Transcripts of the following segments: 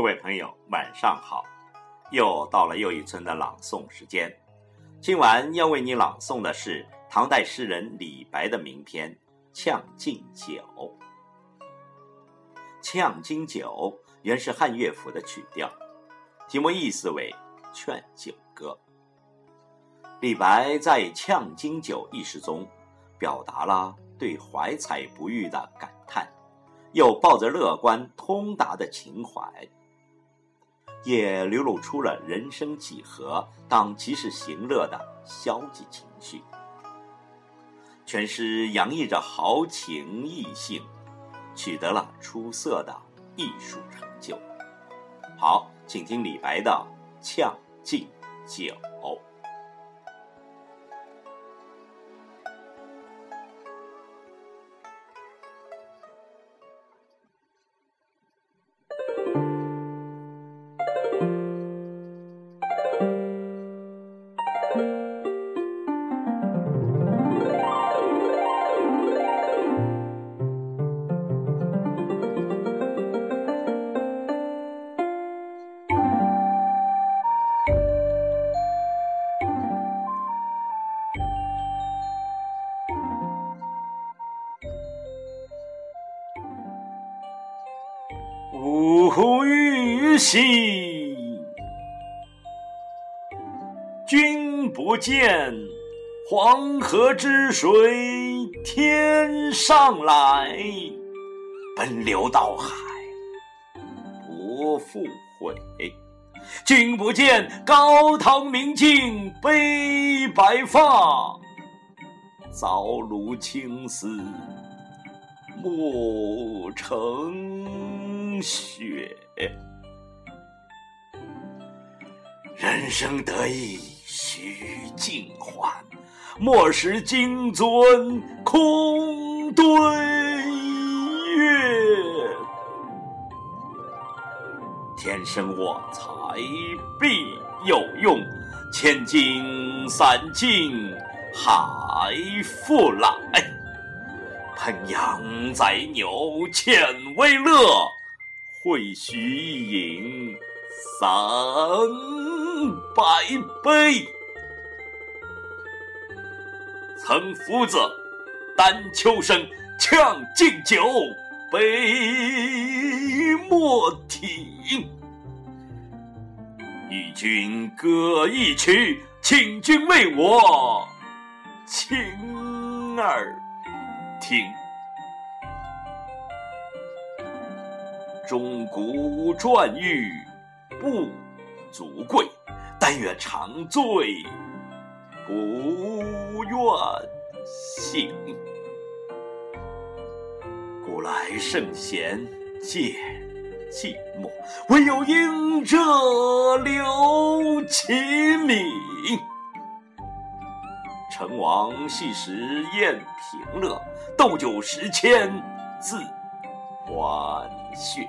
各位朋友，晚上好！又到了又一村的朗诵时间。今晚要为你朗诵的是唐代诗人李白的名篇《将进酒》。《将进酒》原是汉乐府的曲调，题目意思为劝酒歌。李白在《将进酒》一诗中，表达了对怀才不遇的感叹，又抱着乐观通达的情怀。也流露出了人生几何当及时行乐的消极情绪。全诗洋溢着豪情逸兴，取得了出色的艺术成就。好，请听李白的《将进酒》。吾欲兮，君不见，黄河之水天上来，奔流到海不复回。君不见，高堂明镜悲白发，朝如青丝暮成雪。人生得意须尽欢，莫使金樽空对月。天生我材必有用，千金散尽还复来。烹羊宰牛且为乐，会须一饮三百杯。岑夫子，丹丘生，将进酒，杯莫停。与君歌一曲，请君为我倾耳听。钟鼓馔玉不足贵，但愿长醉不愿醒。古来圣贤皆寂寞，惟有饮者留其名。成王昔时宴平乐，斗酒十千恣欢谑。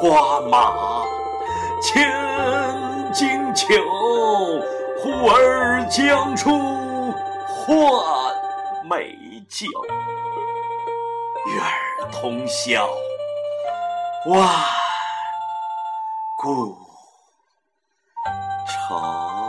花马，千金裘，呼儿将出换美酒，与尔同销万古愁。